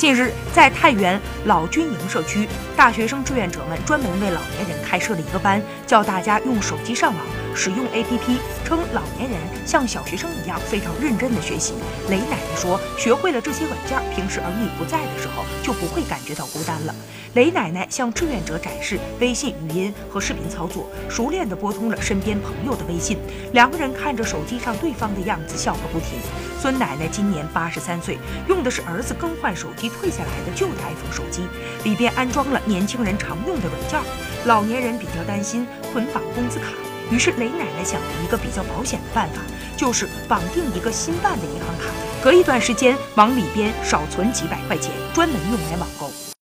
近日，在太原老军营社区，大学生志愿者们专门为老年人开设了一个班，教大家用手机上网，使用 APP，称老年人像小学生一样非常认真的学习。雷奶奶说，学会了这些软件，平时儿女不在的时候不会感觉到孤单了。雷奶奶向志愿者展示微信语音和视频操作，熟练地拨通了身边朋友的微信。两个人看着手机上对方的样子，笑个不停。孙奶奶今年八十三岁，用的是儿子更换手机。退下来的旧的 iPhone 手机里边安装了年轻人常用的软件，老年人比较担心捆绑工资卡，于是雷奶奶想了一个比较保险的办法，就是绑定一个新办的银行卡，隔一段时间往里边少存几百块钱，专门用来网购。